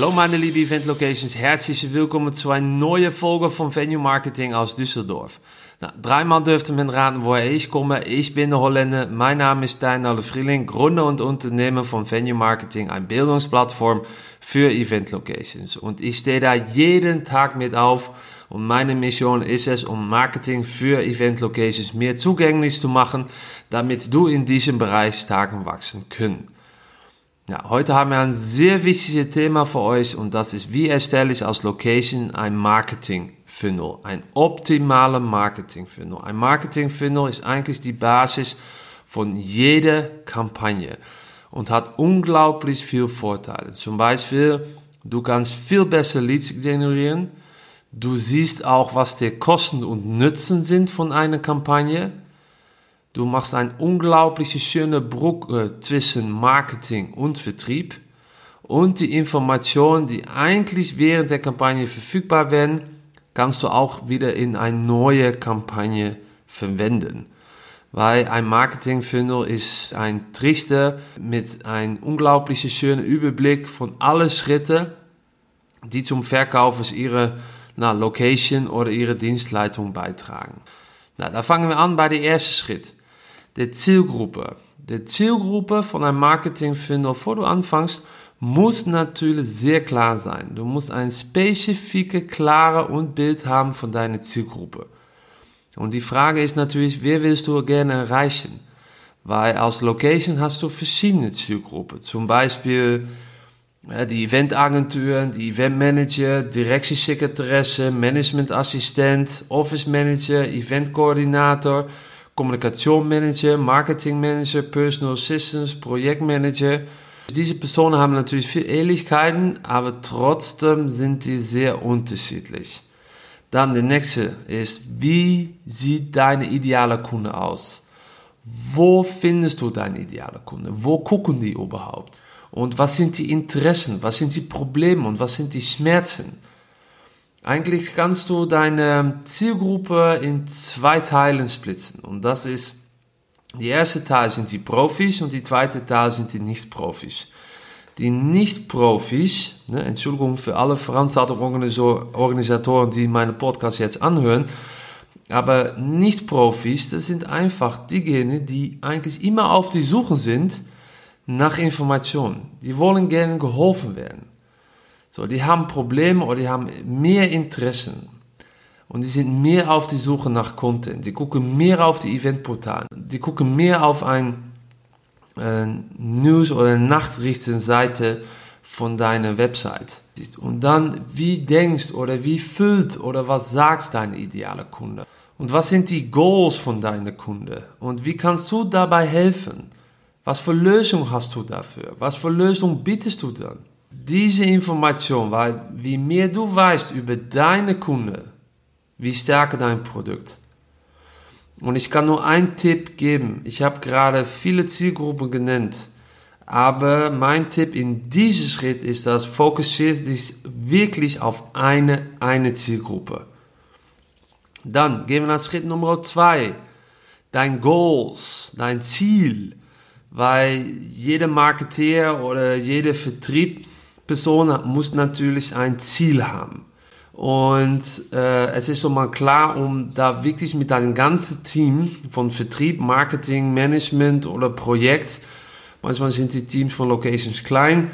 Hallo meine liebe Event Locations, herzlich willkommen zu einer neuen Folge von Venue Marketing aus Düsseldorf. Nou, dreimal dürfte men raten, woher ich komme. Ich bin der Holländer. Mein Name ist Stijn Alle Frieling, Gründer und Unternehmer von Venue Marketing, eine Bildungsplattform für Event Locations. Und ich stehe da jeden Tag mit auf. Und meine Mission ist es, um Marketing für Event Locations mehr zugänglich zu machen, damit du in diesem Bereich stark wachsen können. Ja, heute haben wir ein sehr wichtiges Thema für euch und das ist, wie erstelle ich als Location ein Marketing Funnel, ein optimaler Marketing Funnel. Ein Marketing Funnel ist eigentlich die Basis von jeder Kampagne und hat unglaublich viel Vorteile. Zum Beispiel, du kannst viel besser Leads generieren. Du siehst auch, was die Kosten und Nutzen sind von einer Kampagne. Du machst eine unglaubliche schöne Brücke zwischen Marketing und Vertrieb und die Informationen, die eigentlich während der Kampagne verfügbar werden, kannst du auch wieder in eine neue Kampagne verwenden. Weil ein Marketing Funnel ist ein Trichter mit einem unglaublich schönen Überblick von allen Schritten, die zum Verkauf ihrer na, Location oder ihre Dienstleitung beitragen. Na, da fangen wir an bei dem ersten Schritt der Zielgruppe. Der Zielgruppe von einem Marketing-Funnel, bevor du anfängst, muss natürlich sehr klar sein. Du musst ein spezifische, klare und Bild haben von deiner Zielgruppe. Und die Frage ist natürlich, wer willst du gerne erreichen? Weil als Location hast du verschiedene Zielgruppen. Zum Beispiel die Eventagenturen, die Eventmanager, Direktiesekretaresse, Managementassistent, Office Manager, Eventkoordinator. Kommunikationsmanager, Marketingmanager, Personal Assistants, Projektmanager. Diese Personen haben natürlich viel Ähnlichkeiten, aber trotzdem sind die sehr unterschiedlich. Dann der nächste ist, wie sieht deine ideale Kunde aus? Wo findest du deine ideale Kunde? Wo gucken die überhaupt? Und was sind die Interessen? Was sind die Probleme? Und was sind die Schmerzen? Eigentlich kannst du deine Zielgruppe in zwei Teilen splitzen. Und das ist, die erste Teil sind die Profis und die zweite Teil sind die Nicht-Profis. Die Nicht-Profis, ne, Entschuldigung für alle Veranstaltungsorganisatoren, die meine Podcast jetzt anhören, aber Nicht-Profis, das sind einfach diejenigen, die eigentlich immer auf die Suche sind nach Informationen. Die wollen gerne geholfen werden. So, die haben Probleme oder die haben mehr Interessen. Und die sind mehr auf die Suche nach Content. Die gucken mehr auf die Eventportale. Die gucken mehr auf ein äh, News- oder Nachrichtenseite von deiner Website. Und dann, wie denkst oder wie füllt oder was sagst dein ideale Kunde? Und was sind die Goals von deiner Kunde? Und wie kannst du dabei helfen? Was für Lösung hast du dafür? Was für Lösung bietest du dann? Diese Information, weil wie mehr du weißt über deine Kunde, wie stärker dein Produkt. Und ich kann nur einen Tipp geben. Ich habe gerade viele Zielgruppen genannt. Aber mein Tipp in diesem Schritt ist, dass fokussiert dich wirklich auf eine, eine Zielgruppe. Dann gehen wir nach Schritt Nummer zwei. Dein Goals, dein Ziel. Weil jeder Marketeer oder jeder Vertrieb Person muss natürlich ein Ziel haben. Und äh, es ist schon mal klar, um da wirklich mit deinem ganzen Team von Vertrieb, Marketing, Management oder Projekt, manchmal sind die Teams von Locations klein,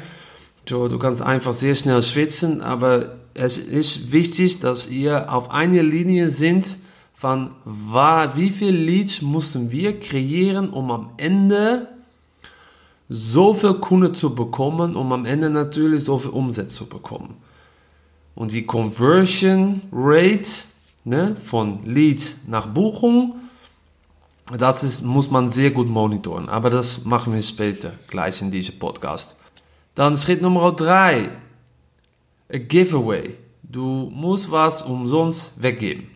so, du kannst einfach sehr schnell schwitzen, aber es ist wichtig, dass ihr auf einer Linie sind von wie viele Leads mussten wir kreieren, um am Ende so viel Kunden zu bekommen, um am Ende natürlich so viel Umsatz zu bekommen. Und die Conversion Rate ne, von Lead nach Buchung, das ist, muss man sehr gut monitoren. Aber das machen wir später gleich in diesem Podcast. Dann Schritt Nummer drei. A giveaway. Du musst was umsonst weggeben.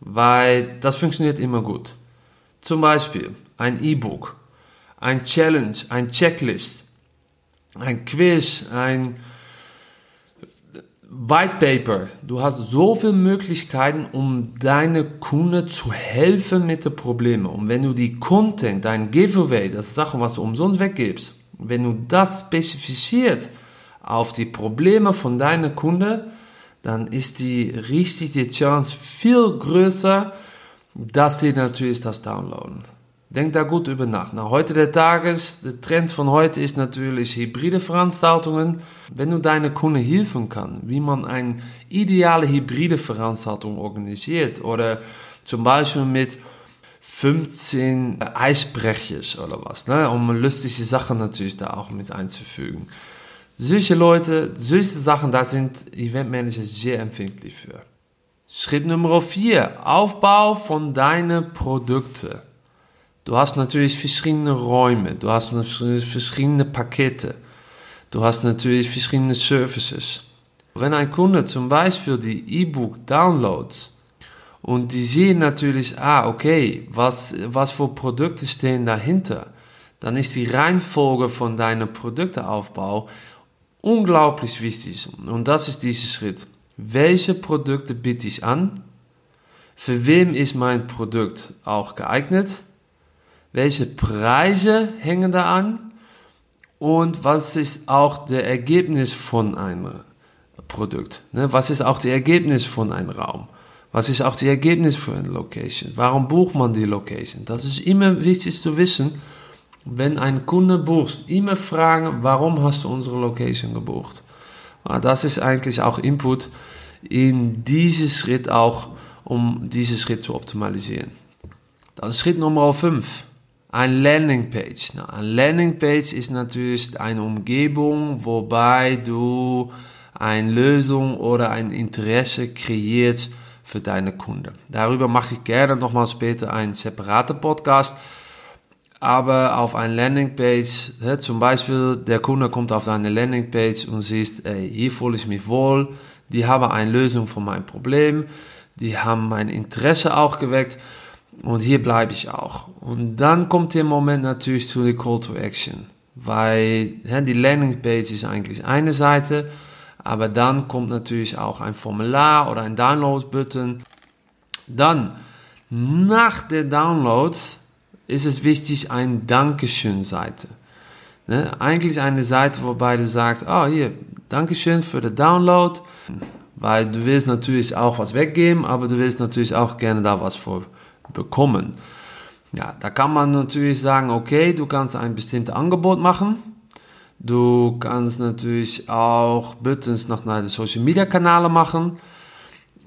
Weil das funktioniert immer gut. Zum Beispiel ein E-Book ein Challenge, ein Checklist, ein Quiz, ein White Paper. Du hast so viele Möglichkeiten, um deine Kunden zu helfen mit den Problemen. Und wenn du die Content, dein Giveaway, das Sachen, was du umsonst weggibst, wenn du das spezifiziert auf die Probleme von deinen Kunden, dann ist die richtig Chance viel größer, dass die natürlich das downloaden. Denk da gut über nach. Na, heute der Tages, der Trend von heute ist natürlich hybride Veranstaltungen. Wenn du deine Kunden helfen kann, wie man eine ideale hybride Veranstaltung organisiert oder zum Beispiel mit 15 Eisbrechers oder was, ne, um lustige Sachen natürlich da auch mit einzufügen. Solche Leute, solche Sachen, da sind Eventmanager sehr empfindlich für. Schritt Nummer 4, Aufbau von deinen Produkten. Du hast natürlich verschiedene Räume, du hast verschiedene Pakete, du hast natürlich verschiedene Services. Wenn ein Kunde zum Beispiel die E-Book downloads und die sehen natürlich, ah, okay, was, was für Produkte stehen dahinter, dann ist die Reihenfolge von deinem Produkteaufbau unglaublich wichtig. Und das ist dieser Schritt. Welche Produkte biete ich an? Für wem ist mein Produkt auch geeignet? Welche Preise hängen da an und was ist auch der Ergebnis von einem Produkt. Ne? Was ist auch das Ergebnis von einem Raum? Was ist auch das Ergebnis für eine Location? Warum bucht man die Location? Das ist immer wichtig zu wissen. Wenn ein Kunde bucht, immer fragen, warum hast du unsere Location gebucht? Das ist eigentlich auch Input in diesen Schritt auch, um diesen Schritt zu optimalisieren. Dann Schritt Nummer 5 ein Landingpage. Ein Landingpage ist natürlich eine Umgebung, wobei du eine Lösung oder ein Interesse kreierst für deine Kunden. Darüber mache ich gerne nochmal später einen separaten Podcast. Aber auf eine Landingpage, zum Beispiel der Kunde kommt auf deine Landingpage und siehst, ey, hier fühle ich mich wohl, die haben eine Lösung für mein Problem, die haben mein Interesse auch geweckt und hier bleibe ich auch. Und dann kommt der Moment natürlich zu der Call to Action. Weil ja, die Landingpage ist eigentlich eine Seite, aber dann kommt natürlich auch ein Formular oder ein Download-Button. Dann, nach der Download, ist es wichtig, eine Dankeschön-Seite. Ne? Eigentlich eine Seite, wobei du sagst, oh hier, Dankeschön für den Download, weil du willst natürlich auch was weggeben, aber du willst natürlich auch gerne da was vor bekommen. Ja, da kann man natürlich sagen, okay, du kannst ein bestimmtes Angebot machen. Du kannst natürlich auch Buttons nach den Social Media Kanälen machen.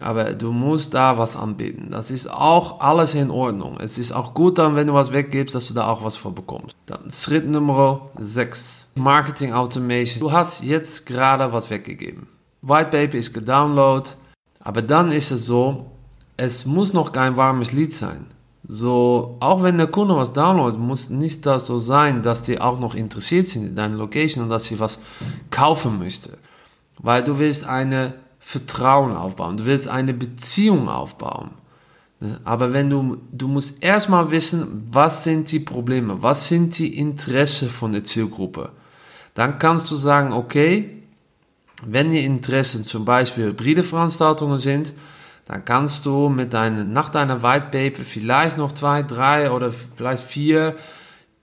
Aber du musst da was anbieten. Das ist auch alles in Ordnung. Es ist auch gut dann, wenn du was weggibst, dass du da auch was für bekommst. Dann Schritt Nummer 6. Marketing Automation. Du hast jetzt gerade was weggegeben. White Paper ist gedownloadet. Aber dann ist es so, es muss noch kein warmes Lied sein. So, auch wenn der Kunde was downloadet, muss nicht das so sein, dass die auch noch interessiert sind in deiner Location und dass sie was kaufen möchte. Weil du willst eine Vertrauen aufbauen, du willst eine Beziehung aufbauen. Ne? Aber wenn du, du musst erstmal wissen, was sind die Probleme, was sind die Interessen von der Zielgruppe. Dann kannst du sagen, okay, wenn die Interessen zum Beispiel hybride Veranstaltungen sind, dann kannst du mit deinen, nach deiner White Paper vielleicht noch zwei, drei oder vielleicht vier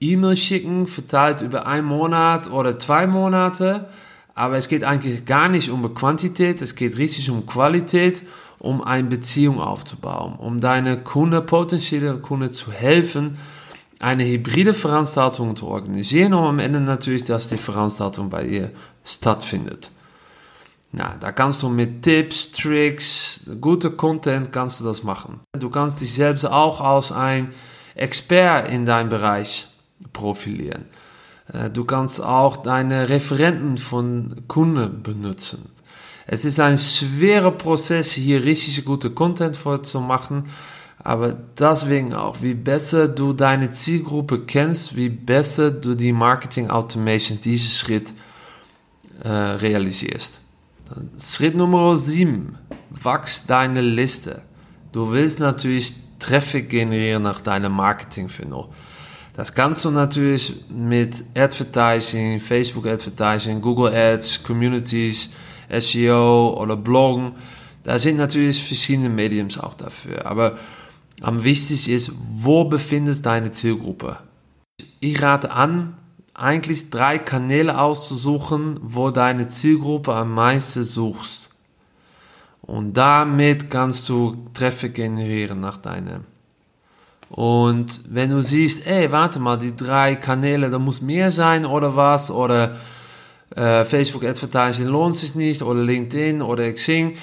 E-Mails schicken, verteilt über einen Monat oder zwei Monate. Aber es geht eigentlich gar nicht um Quantität, es geht richtig um Qualität, um eine Beziehung aufzubauen, um deine Kunde, potenzielle Kunde zu helfen, eine hybride Veranstaltung zu organisieren und am Ende natürlich, dass die Veranstaltung bei ihr stattfindet. Ja, da kannst du mit Tipps, Tricks, gute Content kannst du das machen. Du kannst dich selbst auch als ein Expert in deinem Bereich profilieren. Äh, du kannst auch deine Referenten von Kunden benutzen. Es ist ein schwerer Prozess, hier richtig gute Content vorzumachen, aber deswegen auch, wie besser du deine Zielgruppe kennst, wie besser du die Marketing Automation diesen Schritt äh, realisierst. Schritt Nummer 7. Wachs deine Liste. Du willst natürlich Traffic generieren nach deinem Marketing-Funnel. Das kannst du natürlich mit Advertising, Facebook Advertising, Google Ads, Communities, SEO oder Bloggen. Da sind natürlich verschiedene Mediums auch dafür. Aber am wichtigsten ist, wo befindet deine Zielgruppe? Ich rate an, eigentlich drei Kanäle auszusuchen, wo deine Zielgruppe am meisten suchst. Und damit kannst du Traffic generieren nach deinem. Und wenn du siehst, ey, warte mal, die drei Kanäle, da muss mehr sein oder was, oder äh, Facebook Advertising lohnt sich nicht, oder LinkedIn oder Xing,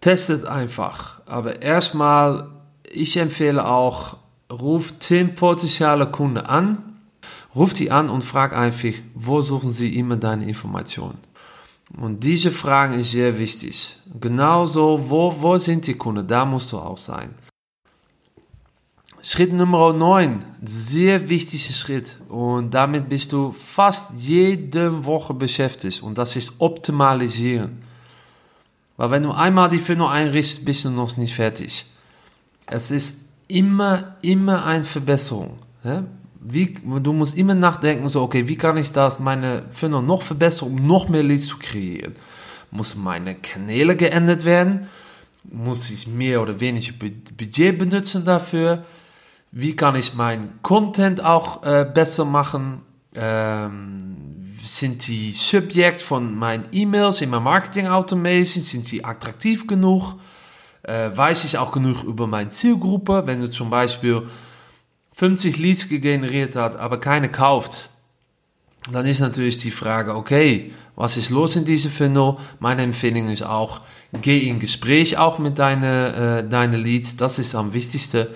testet einfach. Aber erstmal, ich empfehle auch, ruf 10 potenzielle Kunden an, ruf die an und frag einfach, wo suchen sie immer deine Informationen. Und diese Fragen ist sehr wichtig. Genauso, wo, wo sind die Kunden? Da musst du auch sein. Schritt Nummer 9, sehr wichtiger Schritt. Und damit bist du fast jede Woche beschäftigt. Und das ist Optimalisieren. Weil wenn du einmal die Funnel einrichtest, bist du noch nicht fertig. Es ist immer, immer eine Verbesserung. Wie, du musst immer nachdenken, so, okay, wie kann ich das, meine Funnel noch verbessern, um noch mehr Leads zu kreieren? Muss meine Kanäle geändert werden? Muss ich mehr oder weniger Budget benutzen dafür? Wie kann ich meinen Content auch äh, besser machen? Ähm, sind die Subjects von meinen E-Mails in meinem Marketing Automation, sind sie attraktiv genug? Äh, weiß ich auch genug über meine Zielgruppe? Wenn du zum Beispiel 50 Leads generiert hat, aber keine kauft, dann ist natürlich die Frage, okay, was ist los in diesem Funnel? Meine Empfehlung ist auch, geh in Gespräch auch mit deinen äh, deine Leads, das ist am wichtigsten.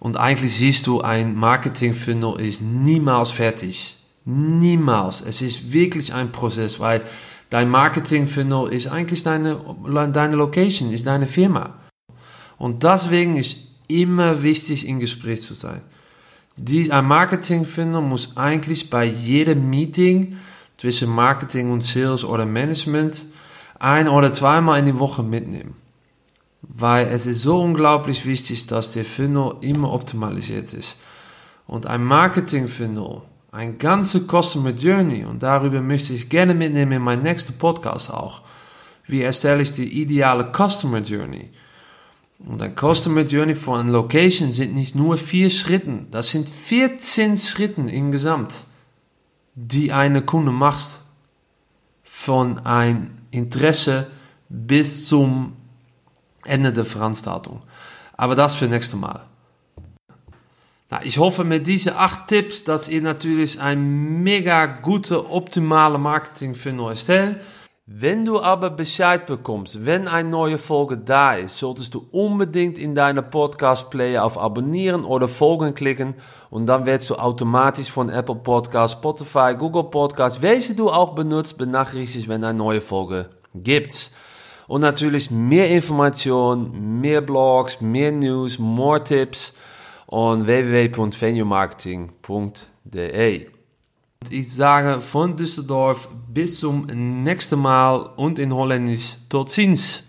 Und eigentlich siehst du, ein Marketing-Funnel ist niemals fertig. Niemals. Es ist wirklich ein Prozess, weil dein Marketing-Funnel ist eigentlich deine, deine Location, ist deine Firma. Und deswegen ist immer wichtig, in Gespräch zu sein. Die, ein Marketing-Funnel muss eigentlich bei jedem Meeting zwischen Marketing und Sales oder Management ein oder zweimal in die Woche mitnehmen. Weil es ist so unglaublich wichtig, dass der Funnel immer optimalisiert ist. Und ein Marketing-Funnel, ein ganze Customer Journey, und darüber möchte ich gerne mitnehmen in meinem nächsten Podcast auch. Wie erstelle ich die ideale Customer Journey? Und ein Customer Journey von einer Location sind nicht nur vier Schritten, das sind 14 Schritten insgesamt, die eine Kunde macht. Von ein Interesse bis zum Ende der Veranstaltung. Aber das für nächste Mal. Na, ich hoffe mit diesen acht Tipps, dass ihr natürlich ein mega gute, optimale Marketing-Funnel erstellt. Wenn du aber Bescheid bekommst, wenn eine neue Folge da ist, solltest du unbedingt in deiner Podcast-Player auf Abonnieren oder Folgen klicken und dann wirst du automatisch von Apple Podcasts, Spotify, Google Podcasts, welche du auch benutzt, benachrichtigt, wenn eine neue Folge gibt. Und natürlich mehr Informationen, mehr Blogs, mehr News, more Tipps und www.venuemarketing.de. Ich sage von Düsseldorf bis zum nächsten Mal und in Holländisch tot ziens.